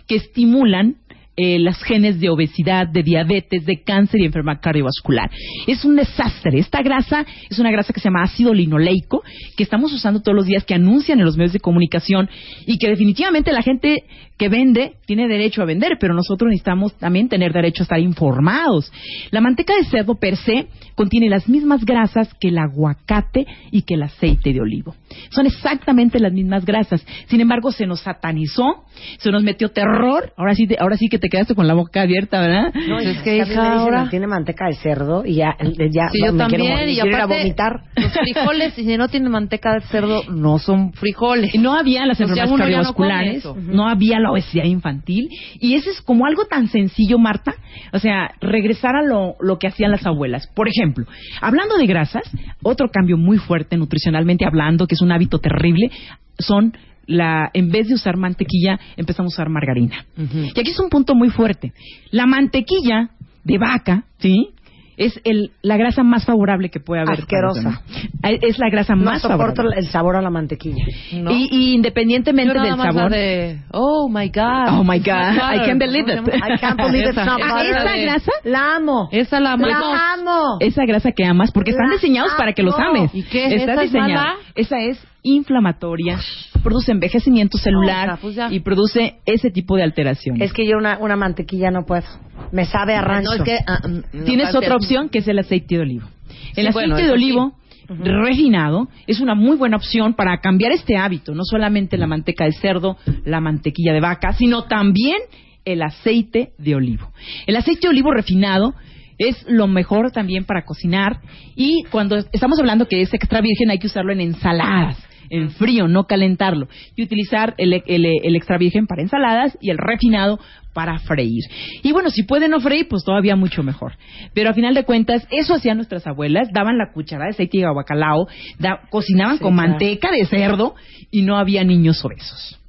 que estimulan eh, las genes de obesidad, de diabetes, de cáncer y enfermedad cardiovascular. Es un desastre. Esta grasa es una grasa que se llama ácido linoleico, que estamos usando todos los días, que anuncian en los medios de comunicación y que definitivamente la gente que vende tiene derecho a vender, pero nosotros necesitamos también tener derecho a estar informados. La manteca de cerdo per se contiene las mismas grasas que el aguacate y que el aceite de olivo. Son exactamente las mismas grasas. Sin embargo, se nos satanizó, se nos metió terror. Ahora sí, te- ahora sí que te quedaste con la boca abierta, ¿verdad? No, Pues es que a mí me dicen, tiene manteca de cerdo y ya, ya Sí, yo me quiero también. morir, Y quiero ir a aparte, vomitar. los frijoles, y si no tienen manteca de cerdo, no son frijoles. Y no había las O sea, enfermedades no cardiovasculares, eso. no, había la obesidad infantil. Y eso es como algo tan sencillo, Marta. O sea, regresar a lo, lo que hacían las abuelas. Por ejemplo, hablando de grasas, otro cambio muy fuerte nutricionalmente hablando, que es un hábito terrible, son la, en vez de usar mantequilla, empezamos a usar margarina. Y aquí es un punto muy fuerte. La mantequilla de vaca, ¿sí? Es el, la grasa más favorable que puede haber. Asquerosa. Es la grasa No más soporto favorable. el sabor a la mantequilla. Y, y independientemente Yo nada del más la sabor. de, oh my God. Oh my God, I can't believe it. I can't believe it's not butter. esa grasa, La amo. Esa la amamos. La amo. esa grasa que amas, porque están La diseñados para que los amo. ames. ¿Y qué? Está ¿Esa es diseñada. mala? Esa es inflamatoria, produce envejecimiento celular pues y produce ese tipo de alteraciones. Es que yo una, una mantequilla no puedo. Me sabe a rancho. No, es que, ah, mm, Tienes otra opción que es el aceite de olivo. El Sí, aceite bueno, de olivo refinado es una muy buena opción para cambiar este hábito, no solamente la manteca de cerdo, la mantequilla de vaca, sino también el aceite de olivo. El aceite de olivo refinado es lo mejor también para cocinar y cuando estamos hablando que es extra virgen hay que usarlo en ensaladas, en frío, no calentarlo y utilizar el, el- el extra virgen para ensaladas y el refinado para freír. Y bueno, si pueden no freír, pues todavía mucho mejor. Pero a final de cuentas, eso hacían nuestras abuelas, daban la cucharada de aceite de bacalao, da- cocinaban Sí, con claro. manteca de cerdo y no había niños obesos.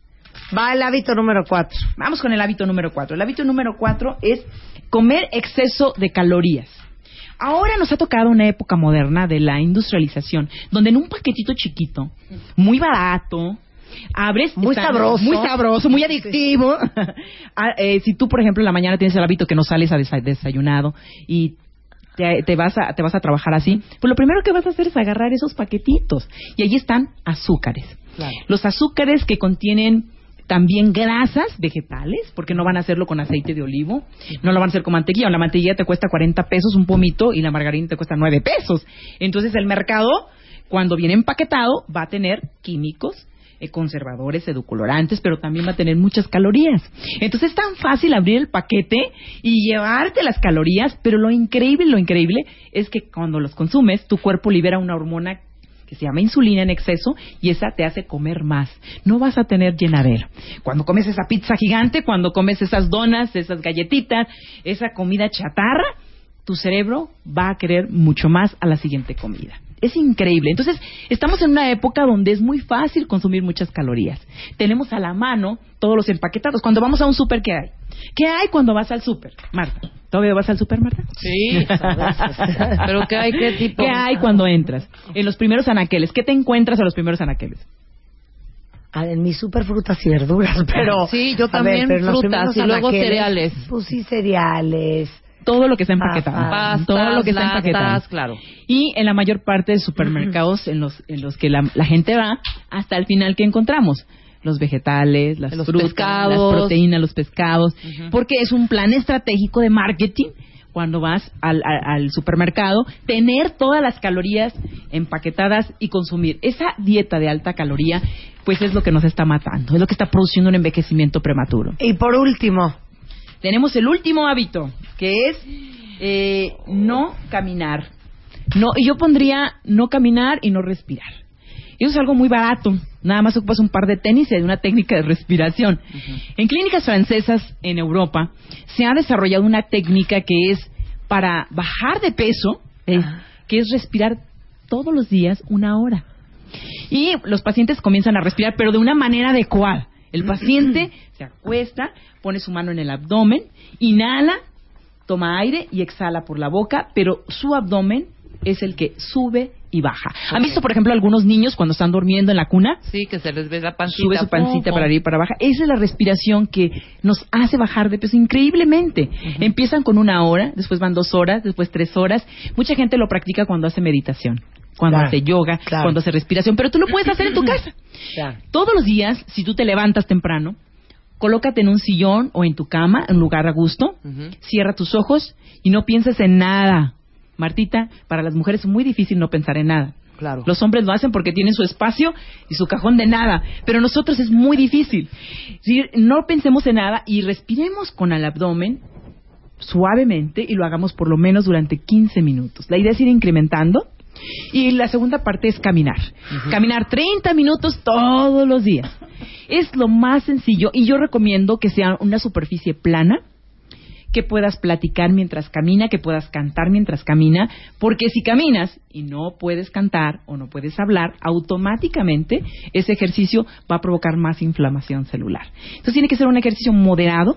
Va el hábito número cuatro. Vamos con el hábito número cuatro. El hábito número cuatro es comer exceso de calorías. Ahora nos ha tocado una época moderna de la industrialización, donde en un paquetito chiquito, muy barato, abres... Muy está- sabroso. Muy sabroso, muy adictivo. Ah, eh, si tú, por ejemplo, en la mañana tienes el hábito que no sales a desa- desayunado y te, te vas a, te vas a trabajar así, pues lo primero que vas a hacer es agarrar esos paquetitos. Y allí están azúcares. Los azúcares que contienen también grasas vegetales, porque no van a hacerlo con aceite de olivo, no lo van a hacer con mantequilla. La mantequilla te cuesta 40 pesos un pomito y la margarina te cuesta 9 pesos. Entonces el mercado, cuando viene empaquetado, va a tener químicos, eh, conservadores, edulcorantes, pero también va a tener muchas calorías. Entonces es tan fácil abrir el paquete y llevarte las calorías, pero lo increíble, lo increíble es que cuando los consumes, tu cuerpo libera una hormona se llama insulina en exceso y esa te hace comer más. No vas a tener llenadera. Cuando comes esa pizza gigante, cuando comes esas donas, esas galletitas, esa comida chatarra, tu cerebro va a querer mucho más a la siguiente comida. Es increíble. Entonces, estamos en una época donde es muy fácil consumir muchas calorías. Tenemos a la mano todos los empaquetados. Cuando vamos a un súper, ¿qué hay? ¿Qué hay cuando vas al súper, Marta? ¿Todavía vas al súper, Marta? Sí. ¿Pero qué hay? ¿Qué tipo? ¿Qué hay cuando entras? En los primeros anaqueles. ¿Qué te encuentras a los primeros anaqueles? Ah, En mis super frutas y verduras, pero... Sí, yo a también los frutas y luego cereales. Pues sí, cereales. Todo lo que está empaquetado. Pastas, todo lo que está latas, empaquetado. claro. Y en la mayor parte de supermercados en los, en los que la, la gente va, hasta el final, ¿qué encontramos? Los vegetales, las Los frutas, pescados. las proteínas, los pescados. Porque es un plan estratégico de marketing cuando vas al, al- al supermercado, tener todas las calorías empaquetadas y consumir. Esa dieta de alta caloría, pues es lo que nos está matando, es lo que está produciendo un envejecimiento prematuro. Y por último, Tenemos el último hábito, que es eh, no caminar. No, y yo pondría no caminar y no respirar. Eso es algo muy barato. Nada más ocupas un par de tenis y una técnica de respiración. En clínicas francesas en Europa se ha desarrollado una técnica que es para bajar de peso, eh, que es respirar todos los días una hora. Y los pacientes comienzan a respirar, pero de una manera adecuada. El paciente se acuesta, pone su mano en el abdomen, inhala, toma aire y exhala por la boca, pero su abdomen es el que sube y baja. ¿Han visto, por ejemplo, algunos niños cuando están durmiendo en la cuna? Sí, que se les ve la pancita. Sube su pancita Pum, para arriba y para abajo. Esa es la respiración que nos hace bajar de peso increíblemente. Empiezan con una hora, después van dos horas, después tres horas. Mucha gente lo practica cuando hace meditación, cuando Claro, hace yoga, claro. cuando hace respiración, pero tú lo puedes hacer en tu casa. Todos los días, si tú te levantas temprano, colócate en un sillón o en tu cama, en un lugar a gusto, cierra tus ojos y no pienses en nada. Martita, para las mujeres es muy difícil no pensar en nada. Claro. Los hombres lo hacen porque tienen su espacio y su cajón de nada, pero nosotros es muy difícil. Si no pensemos en nada y respiremos con el abdomen suavemente y lo hagamos por lo menos durante 15 minutos. La idea es ir incrementando y la segunda parte es caminar. Caminar 30 minutos todos los días. Es lo más sencillo y yo recomiendo que sea una superficie plana que puedas platicar mientras camina, que puedas cantar mientras camina, porque si caminas y no puedes cantar o no puedes hablar, automáticamente ese ejercicio va a provocar más inflamación celular. Entonces tiene que ser un ejercicio moderado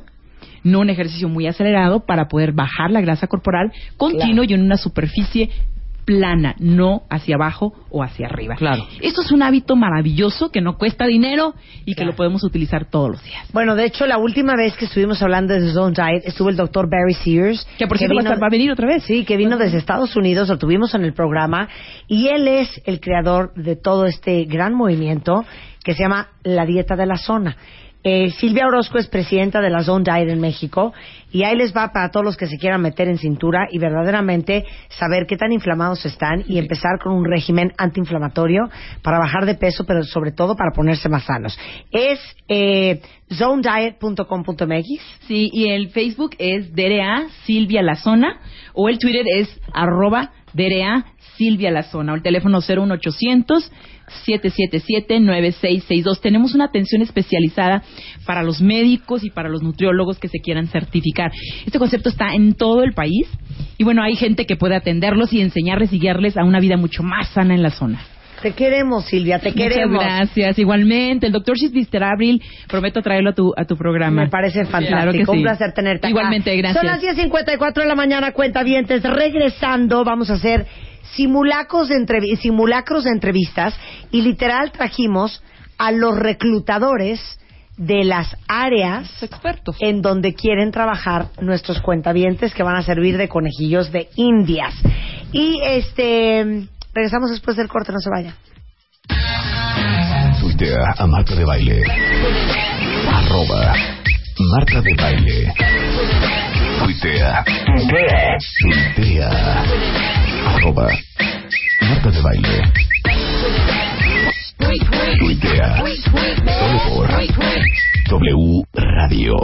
no un ejercicio muy acelerado para poder bajar la grasa corporal continuo y en una superficie plana, no hacia abajo o hacia arriba. Claro. Esto es un hábito maravilloso que no cuesta dinero y que lo podemos utilizar todos los días. Bueno, de hecho, la última vez que estuvimos hablando de Zone Diet estuvo el doctor Barry Sears. Que por cierto va a estar- va a venir otra vez. Sí, que vino desde Estados Unidos, lo tuvimos en el programa. Y él es el creador de todo este gran movimiento que se llama la dieta de la zona. Eh, Silvia Orozco es presidenta de la Zone Diet en México y ahí les va para todos los que se quieran meter en cintura y verdaderamente saber qué tan inflamados están y empezar con un régimen antiinflamatorio para bajar de peso, pero sobre todo para ponerse más sanos. Es eh, zonediet.com.mx. Sí, y el Facebook es DRA Silvia La Zona o el Twitter es arroba DRA Silvia La Zona o el teléfono 01800 777-9662. Tenemos una atención especializada para los médicos y para los nutriólogos que se quieran certificar. Este concepto está en todo el país y bueno, hay gente que puede atenderlos y enseñarles y guiarles a una vida mucho más sana en la zona. Te queremos, Silvia, te queremos. Muchas gracias. Igualmente, el doctor Sister Abril, prometo traerlo a tu, a tu programa. Me parece fantástico. Claro que sí. Un placer tenerte acá. Igualmente, gracias. Son las 10.54 de la mañana, cuenta vientes. Regresando, vamos a hacer simulacros de, entrevi- simulacros de entrevistas y literal trajimos a los reclutadores de las áreas en donde quieren trabajar nuestros cuentavientes que van a servir de conejillos de indias. Y este regresamos después del corte, no se vaya. Tuitea a Marta de Baile. Arroba Marta de Baile. Tuitea. Tuitea. Arroba Marta de Baile. Tuitea. Solo por W Radio.